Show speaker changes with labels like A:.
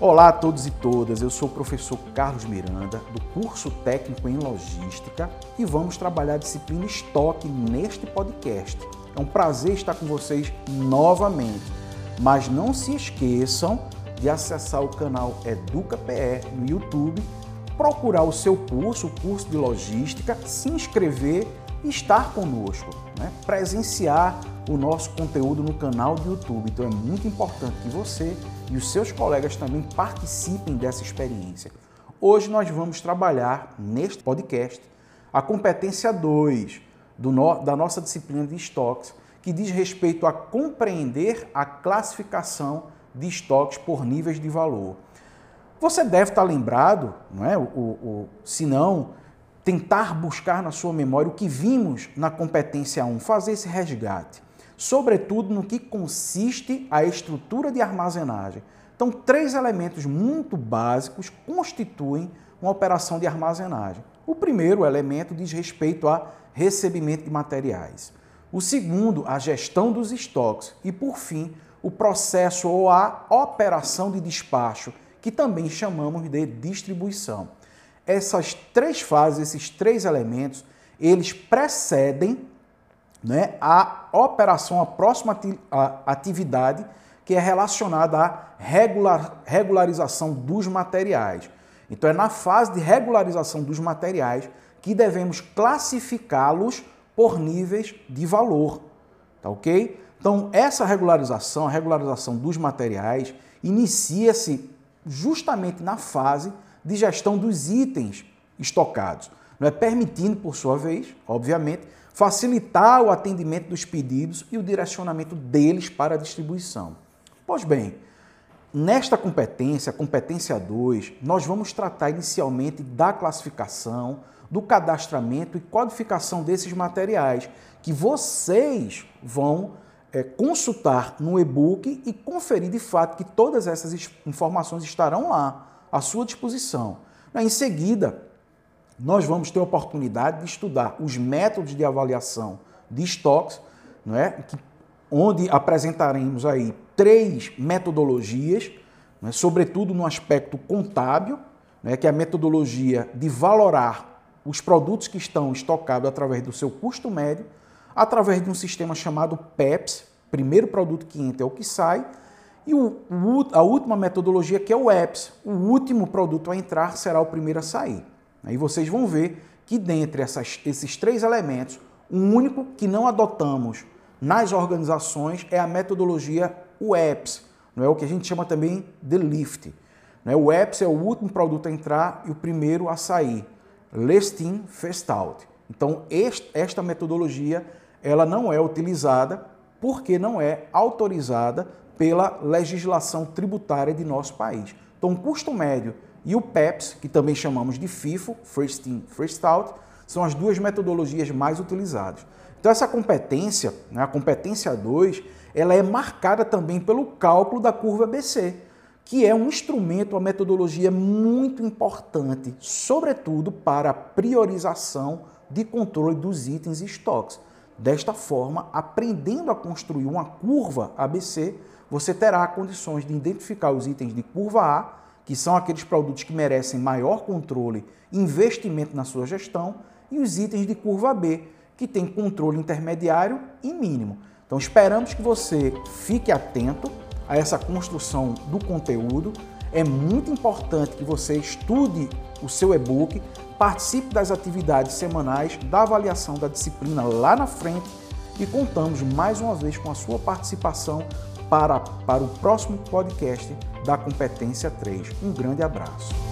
A: Olá a todos e todas, eu sou o professor Carlos Miranda, do curso técnico em logística e vamos trabalhar a disciplina estoque neste podcast. É um prazer estar com vocês novamente, mas não se esqueçam de acessar o canal EducaPE no YouTube, procurar o seu curso, o curso de logística, se inscrever e estar conosco, né? presenciar o nosso conteúdo no canal do YouTube. Então é muito importante que você e os seus colegas também participem dessa experiência. Hoje nós vamos trabalhar neste podcast a competência 2 no, da nossa disciplina de estoques, que diz respeito a compreender a classificação de estoques por níveis de valor. Você deve estar lembrado, não é? O, o, se não, tentar buscar na sua memória o que vimos na competência 1, fazer esse resgate sobretudo no que consiste a estrutura de armazenagem. Então, três elementos muito básicos constituem uma operação de armazenagem. O primeiro elemento diz respeito a recebimento de materiais. O segundo, a gestão dos estoques. E, por fim, o processo ou a operação de despacho, que também chamamos de distribuição. Essas três fases, esses três elementos, eles precedem né, a operação, a próxima atividade que é relacionada à regular, regularização dos materiais. Então, é na fase de regularização dos materiais que devemos classificá-los por níveis de valor. Tá ok? Então, essa regularização, a regularização dos materiais, inicia-se justamente na fase de gestão dos itens estocados, não é permitindo, por sua vez, obviamente, facilitar o atendimento dos pedidos e o direcionamento deles para a distribuição. Pois bem, nesta competência, competência 2, nós vamos tratar inicialmente da classificação, do cadastramento e codificação desses materiais que vocês vão é, consultar no e-book e conferir de fato que todas essas informações estarão lá à sua disposição. Em seguida, nós vamos ter a oportunidade de estudar os métodos de avaliação de estoques, não é? Que, onde apresentaremos aí três metodologias, é? sobretudo no aspecto contábil, é? que é a metodologia de valorar os produtos que estão estocados através do seu custo médio, através de um sistema chamado PEPS, primeiro produto que entra é o que sai, e o, a última metodologia que é o EPS, o último produto a entrar será o primeiro a sair. Aí vocês vão ver que dentre essas, esses três elementos, o único que não adotamos nas organizações é a metodologia UEPS, não é o que a gente chama também de LIFT. Não é? O EPS é o último produto a entrar e o primeiro a sair. Last in, first out. Então, esta metodologia ela não é utilizada porque não é autorizada pela legislação tributária de nosso país. Então, o custo médio e o PEPS, que também chamamos de FIFO, First In, First Out, são as duas metodologias mais utilizadas. Então essa competência, né, a competência 2, ela é marcada também pelo cálculo da curva BC, que é um instrumento, uma metodologia muito importante, sobretudo para a priorização de controle dos itens e estoques. Desta forma, aprendendo a construir uma curva ABC, você terá condições de identificar os itens de curva A que são aqueles produtos que merecem maior controle e investimento na sua gestão, e os itens de curva B, que tem controle intermediário e mínimo. Então esperamos que você fique atento a essa construção do conteúdo. É muito importante que você estude o seu e-book, participe das atividades semanais da avaliação da disciplina lá na frente e contamos mais uma vez com a sua participação para, para o próximo podcast da Competência 3. Um grande abraço.